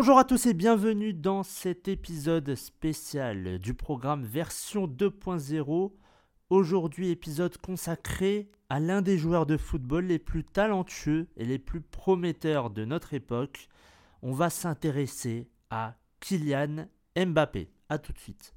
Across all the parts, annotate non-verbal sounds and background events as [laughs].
Bonjour à tous et bienvenue dans cet épisode spécial du programme version 2.0. Aujourd'hui, épisode consacré à l'un des joueurs de football les plus talentueux et les plus prometteurs de notre époque. On va s'intéresser à Kylian Mbappé. A tout de suite.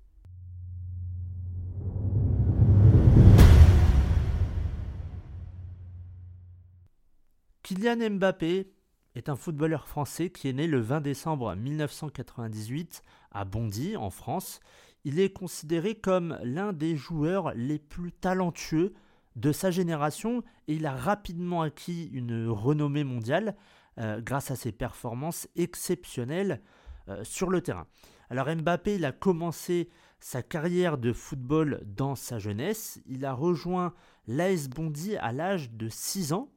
Kylian Mbappé est un footballeur français qui est né le 20 décembre 1998 à Bondy, en France. Il est considéré comme l'un des joueurs les plus talentueux de sa génération et il a rapidement acquis une renommée mondiale euh, grâce à ses performances exceptionnelles euh, sur le terrain. Alors Mbappé, il a commencé sa carrière de football dans sa jeunesse. Il a rejoint l'AS Bondy à l'âge de 6 ans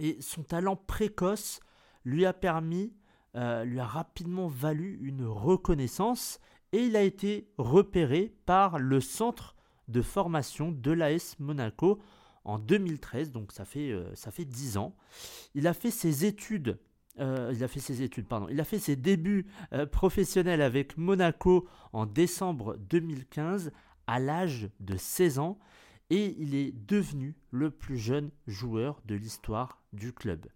et son talent précoce lui a permis, euh, lui a rapidement valu une reconnaissance et il a été repéré par le centre de formation de l'AS Monaco en 2013, donc ça fait, euh, ça fait 10 ans. Il a fait ses études, euh, il a fait ses études, pardon, il a fait ses débuts professionnels avec Monaco en décembre 2015 à l'âge de 16 ans et il est devenu le plus jeune joueur de l'histoire du club.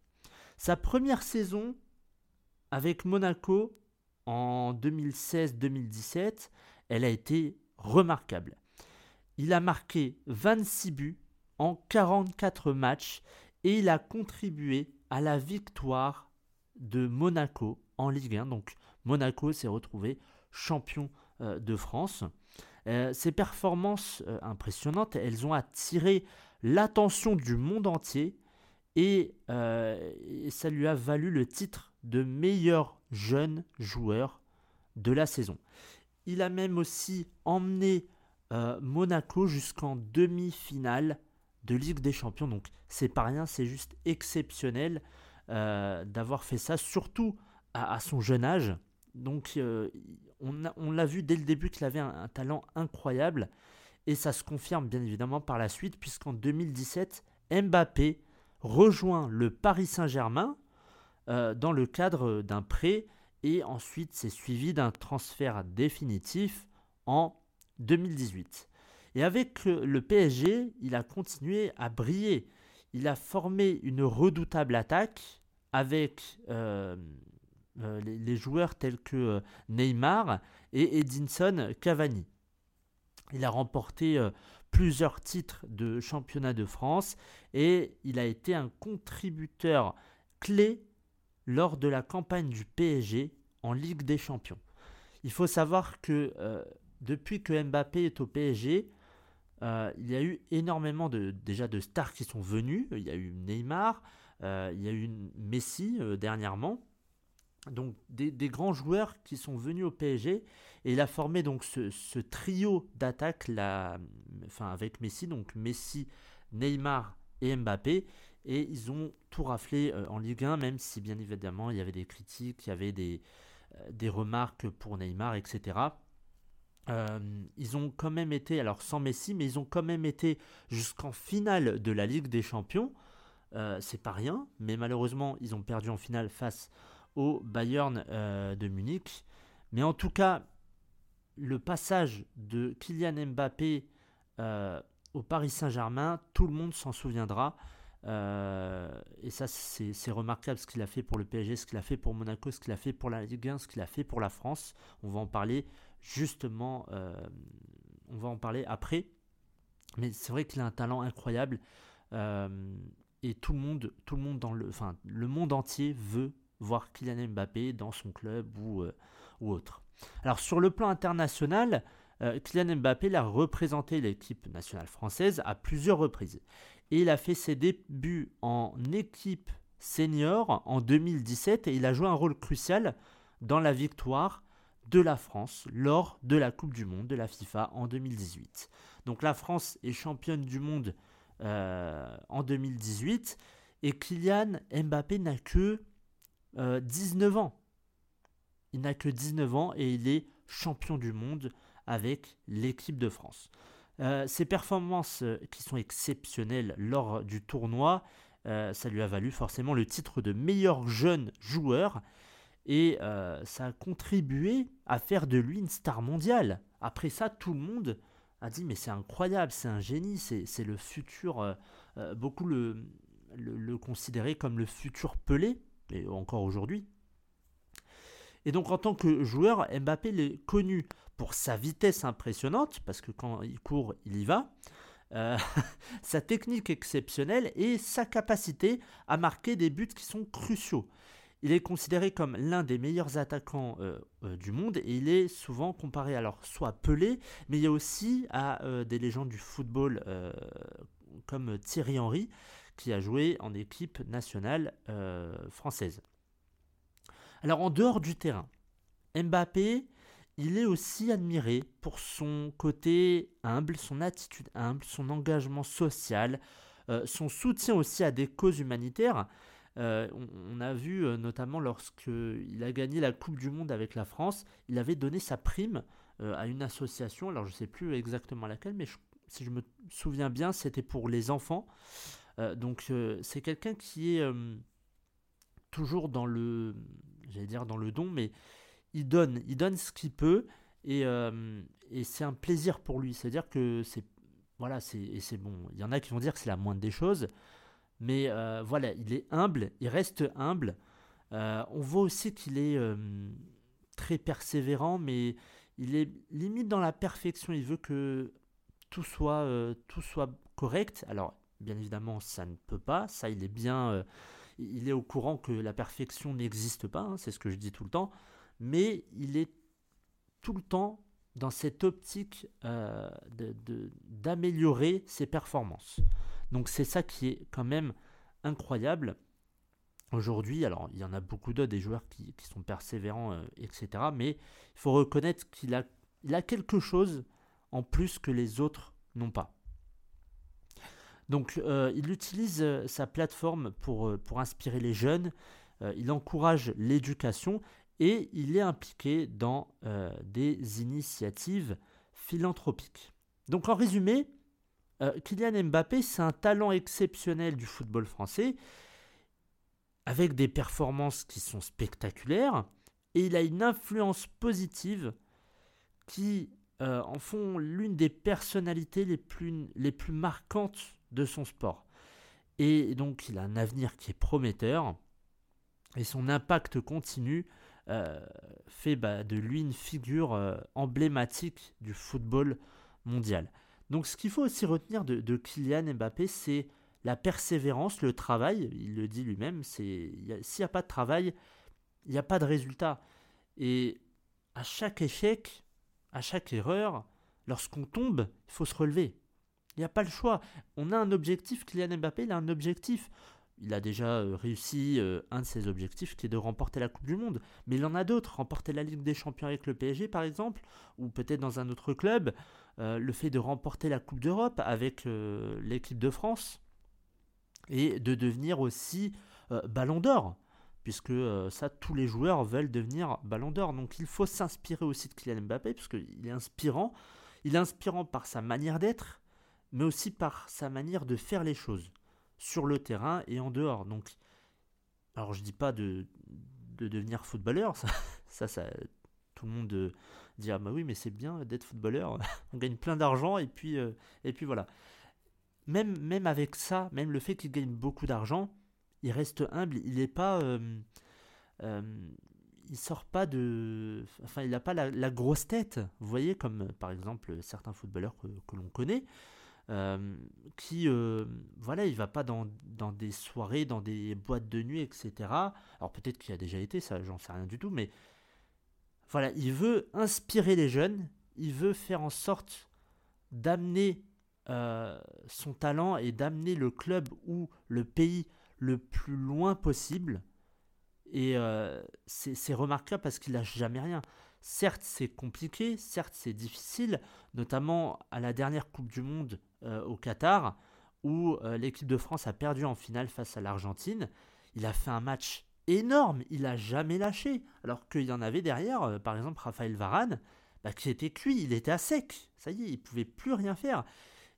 Sa première saison avec Monaco en 2016-2017, elle a été remarquable. Il a marqué 26 buts en 44 matchs et il a contribué à la victoire de Monaco en Ligue 1. Donc Monaco s'est retrouvé champion euh, de France. Euh, ces performances euh, impressionnantes, elles ont attiré l'attention du monde entier et, ça lui a valu le titre de meilleur jeune joueur de la saison. Il a même aussi emmené Monaco jusqu'en demi-finale de Ligue des Champions. Donc c'est pas rien, c'est juste exceptionnel d'avoir fait ça, surtout à, son jeune âge. Donc on, l'a vu dès le début qu'il avait un, talent incroyable. Et ça se confirme bien évidemment par la suite, puisqu'en 2017, Mbappé rejoint le Paris Saint-Germain euh, dans le cadre d'un prêt. Et ensuite, c'est suivi d'un transfert définitif en 2018. Et avec le PSG, il a continué à briller. Il a formé une redoutable attaque avec euh, euh, les, joueurs tels que euh, Neymar et Edinson Cavani. Il a remporté euh, plusieurs titres de championnat de France et il a été un contributeur clé lors de la campagne du PSG en Ligue des Champions. Il faut savoir que depuis que Mbappé est au PSG, il y a eu énormément de, déjà de stars qui sont venus. Il y a eu Neymar, il y a eu Messi dernièrement donc des, grands joueurs qui sont venus au PSG et il a formé donc ce, trio d'attaque enfin avec Messi, donc Messi, Neymar et Mbappé et ils ont tout raflé euh, en Ligue 1 même si bien évidemment il y avait des critiques, il y avait des, euh, des remarques pour Neymar, etc. Euh, ils ont quand même été, alors sans Messi, mais ils ont quand même été jusqu'en finale de la Ligue des Champions. c'est pas rien, mais malheureusement ils ont perdu en finale face au Bayern euh, de Munich. Mais en tout cas, le passage de Kylian Mbappé euh, au Paris Saint-Germain, tout le monde s'en souviendra. Euh, et ça, c'est remarquable ce qu'il a fait pour le PSG, ce qu'il a fait pour Monaco, ce qu'il a fait pour la Ligue 1, ce qu'il a fait pour la France. On va en parler justement, on va en parler après. Mais c'est vrai qu'il a un talent incroyable. et tout le monde, tout le monde dans le, enfin, le monde entier veut voir Kylian Mbappé dans son club ou, euh, ou autre. Alors sur le plan international, euh, Kylian Mbappé a représenté l'équipe nationale française à plusieurs reprises. Et il a fait ses débuts en équipe senior en 2017 et il a joué un rôle crucial dans la victoire de la France lors de la Coupe du Monde de la FIFA en 2018. Donc la France est championne du monde euh, en 2018 et Kylian Mbappé n'a que 19 euh, ans. Il n'a que 19 ans et il est champion du monde avec l'équipe de France. Euh, ses performances euh, qui sont exceptionnelles lors du tournoi, ça lui a valu forcément le titre de meilleur jeune joueur. Et ça a contribué à faire de lui une star mondiale. Après ça, tout le monde a dit mais c'est incroyable, c'est un génie, c'est le futur. beaucoup le, le, le comme le futur Pelé, et encore aujourd'hui. Et donc en tant que joueur, Mbappé est connu pour sa vitesse impressionnante, parce que quand il court, il y va, euh, [laughs] sa technique exceptionnelle et sa capacité à marquer des buts qui sont cruciaux. Il est considéré comme l'un des meilleurs attaquants euh, euh, du monde et il est souvent comparé alors soit Pelé, mais il y a aussi à des légendes du football comme Thierry Henry qui a joué en équipe nationale française. Alors en dehors du terrain, Mbappé, il est aussi admiré pour son côté humble, son attitude humble, son engagement social, euh, son soutien aussi à des causes humanitaires. Euh, on, a vu euh, notamment lorsqu'il a gagné la Coupe du Monde avec la France, il avait donné sa prime à une association, alors je ne sais plus exactement laquelle, mais si je me souviens bien, c'était pour les enfants. Donc c'est quelqu'un qui est toujours dans le, j'allais dire dans le don, mais il donne, il donne ce qu'il peut et, euh, et c'est un plaisir pour lui. C'est-à-dire que c'est voilà, c'est c'est bon. Il y en a qui vont dire que c'est la moindre des choses, mais euh, voilà, il est humble, il reste humble. Euh, on voit aussi qu'il est très persévérant, mais il est limite dans la perfection. Il veut que tout soit tout soit correct. Alors bien évidemment, ça ne peut pas. Ça, il est bien il est au courant que la perfection n'existe pas, hein, c'est ce que je dis tout le temps, mais il est tout le temps dans cette optique euh, d'améliorer ses performances. Donc c'est ça qui est quand même incroyable. Aujourd'hui, alors il y en a beaucoup d'autres, des joueurs qui, sont persévérants, euh, etc. Mais il faut reconnaître qu'il a, il a quelque chose en plus que les autres n'ont pas. Donc euh, il utilise euh, sa plateforme pour, euh, pour inspirer les jeunes, il encourage l'éducation et il est impliqué dans des initiatives philanthropiques. Donc en résumé, Kylian Mbappé, c'est un talent exceptionnel du football français, avec des performances qui sont spectaculaires, et il a une influence positive qui en font l'une des personnalités les plus marquantes de son sport. Et donc il a un avenir qui est prometteur et son impact continu euh, fait bah, de lui une figure euh, emblématique du football mondial. Donc ce qu'il faut aussi retenir de, Kylian Mbappé, c'est la persévérance, le travail, il le dit lui-même, s'il n'y a pas de travail, il n'y a pas de résultat. Et à chaque échec, à chaque erreur, lorsqu'on tombe, il faut se relever. Il n'y a pas le choix. On a un objectif, Kylian Mbappé, il a un objectif. Il a déjà euh, réussi euh, un de ses objectifs qui est de remporter la Coupe du Monde. Mais il en a d'autres. Remporter la Ligue des Champions avec le PSG, par exemple, ou peut-être dans un autre club. Euh, le fait de remporter la Coupe d'Europe avec l'équipe de France. Et de devenir aussi ballon d'or. Puisque ça, tous les joueurs veulent devenir ballon d'or. Donc il faut s'inspirer aussi de Kylian Mbappé, puisqu'il est inspirant. Il est inspirant par sa manière d'être mais aussi par sa manière de faire les choses, sur le terrain et en dehors. Donc, alors je dis pas de, de devenir footballeur, [laughs] ça, ça, tout le monde euh, dit ah bah oui mais c'est bien d'être footballeur, [laughs] on gagne plein d'argent et puis euh, et puis voilà. Même même avec ça, même le fait qu'il gagne beaucoup d'argent, il reste humble, il n'est pas euh, il sort pas de. Enfin, il n'a pas la, grosse tête, vous voyez, comme par exemple certains footballeurs que l'on connaît. Qui, voilà, il va pas dans, dans, des soirées, dans des boîtes de nuit, etc. Alors peut-être qu'il a déjà été, ça, j'en sais rien du tout, mais voilà, il veut inspirer les jeunes, il veut faire en sorte d'amener son talent et d'amener le club ou le pays le plus loin possible. Et c'est remarquable parce qu'il lâche jamais rien. Certes, c'est compliqué, certes, c'est difficile, notamment à la dernière Coupe du Monde au Qatar, où euh, l'équipe de France a perdu en finale face à l'Argentine. Il a fait un match énorme, il n'a jamais lâché. Alors qu'il y en avait derrière, euh, par exemple Raphaël Varane, bah, qui était cuit, il était à sec. Ça y est, il pouvait plus rien faire.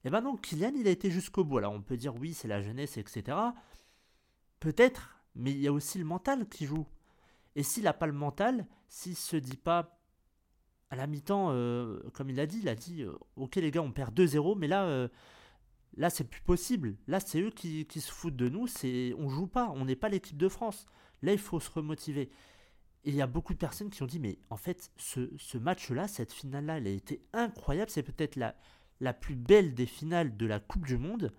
Et ben non, Kylian, il a été jusqu'au bout. Alors on peut dire oui, c'est la jeunesse, etc. Peut-être, mais il y a aussi le mental qui joue. Et s'il n'a pas le mental, s'il se dit pas à la mi-temps, euh, comme il a dit, il a dit euh, Ok, les gars, on perd 2-0, mais là, euh, là c'est plus possible. Là, c'est eux qui, se foutent de nous. C'est, on joue pas, on n'est pas l'équipe de France. Là, il faut se remotiver. Et il y a beaucoup de personnes qui ont dit Mais en fait, ce, match-là, cette finale-là, elle a été incroyable. C'est peut-être la, la plus belle des finales de la Coupe du Monde.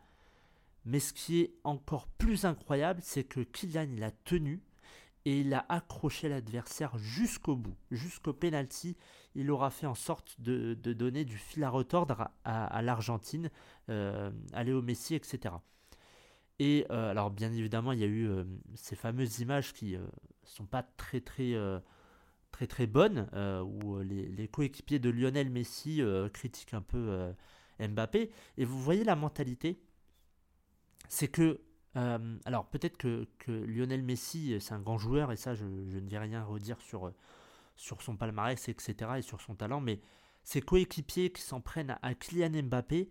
Mais ce qui est encore plus incroyable, c'est que Kylian, il a tenu et il a accroché l'adversaire jusqu'au bout, jusqu'au penalty. Il aura fait en sorte de, donner du fil à retordre à, l'Argentine, euh, à Léo Messi, etc. Et euh, alors bien évidemment, il y a eu euh, ces fameuses images qui ne sont pas très très très très bonnes, où les coéquipiers de Lionel Messi critiquent un peu Mbappé. Et vous voyez la mentalité, c'est que euh, alors peut-être que, Lionel Messi, c'est un grand joueur, et ça je, ne vais rien redire sur, sur son palmarès, etc., et sur son talent, mais ses coéquipiers qui s'en prennent à, Kylian Mbappé,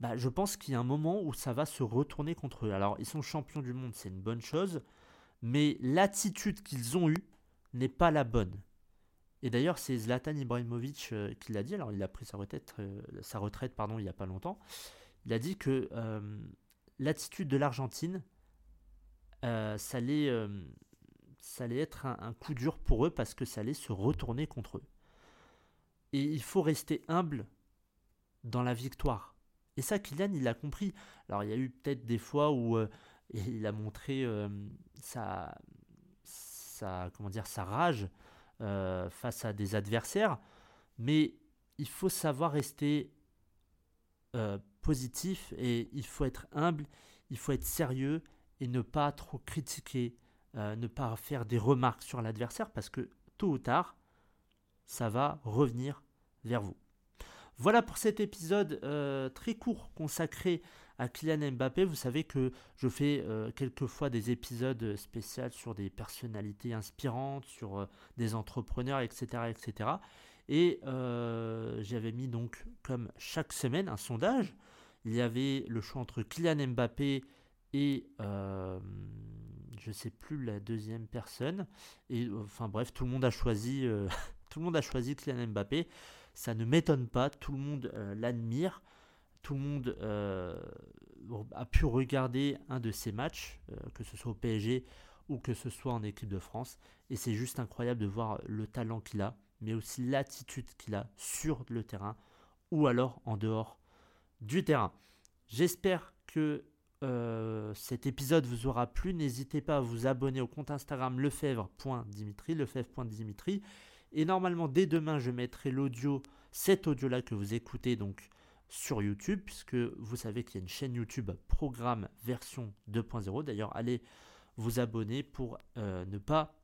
bah, je pense qu'il y a un moment où ça va se retourner contre eux. Alors ils sont champions du monde, c'est une bonne chose, mais l'attitude qu'ils ont eue n'est pas la bonne. Et d'ailleurs, c'est Zlatan Ibrahimovic euh, qui l'a dit. Alors, il a pris sa retraite, euh, pardon, il n'y a pas longtemps. Il a dit que l'attitude de l'Argentine, euh, ça, allait, euh, ça allait être un, coup dur pour eux parce que ça allait se retourner contre eux. Et il faut rester humble dans la victoire. Et ça, Kylian, il l'a compris. Alors, il y a eu peut-être des fois où euh, [laughs] il a montré sa, sa, comment dire, sa rage face à des adversaires, mais il faut savoir rester positif et il faut être humble, il faut être sérieux et ne pas trop critiquer, euh, ne pas faire des remarques sur l'adversaire parce que tôt ou tard, ça va revenir vers vous. Voilà pour cet épisode euh, très court consacré à Kylian Mbappé. Vous savez que je fais euh, quelquefois des épisodes spéciaux sur des personnalités inspirantes, sur des entrepreneurs, etc. etc. Et j'avais mis donc comme chaque semaine un sondage il y avait le choix entre Kylian Mbappé et euh, je sais plus la deuxième personne. Et enfin bref, tout le monde a choisi, euh, [laughs] tout Kylian Mbappé. Ça ne m'étonne pas, tout le monde euh, l'admire. Tout le monde a pu regarder un de ses matchs, que ce soit au PSG ou que ce soit en équipe de France. Et c'est juste incroyable de voir le talent qu'il a, mais aussi l'attitude qu'il a sur le terrain ou alors en dehors du terrain. J'espère que euh, cet épisode vous aura plu. N'hésitez pas à vous abonner au compte Instagram lefebvre.dimitri, lefebvre.dimitri. Et normalement, dès demain, je mettrai l'audio, cet audio-là que vous écoutez donc sur YouTube, puisque vous savez qu'il y a une chaîne YouTube Programme version 2.0. D'ailleurs, allez vous abonner pour euh, ne pas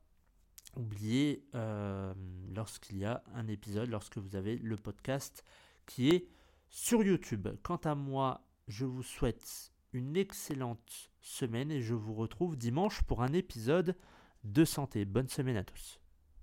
oublier euh, lorsqu'il y a un épisode, lorsque vous avez le podcast qui est sur YouTube. Quant à moi, je vous souhaite une excellente semaine et je vous retrouve dimanche pour un épisode de santé. Bonne semaine à tous.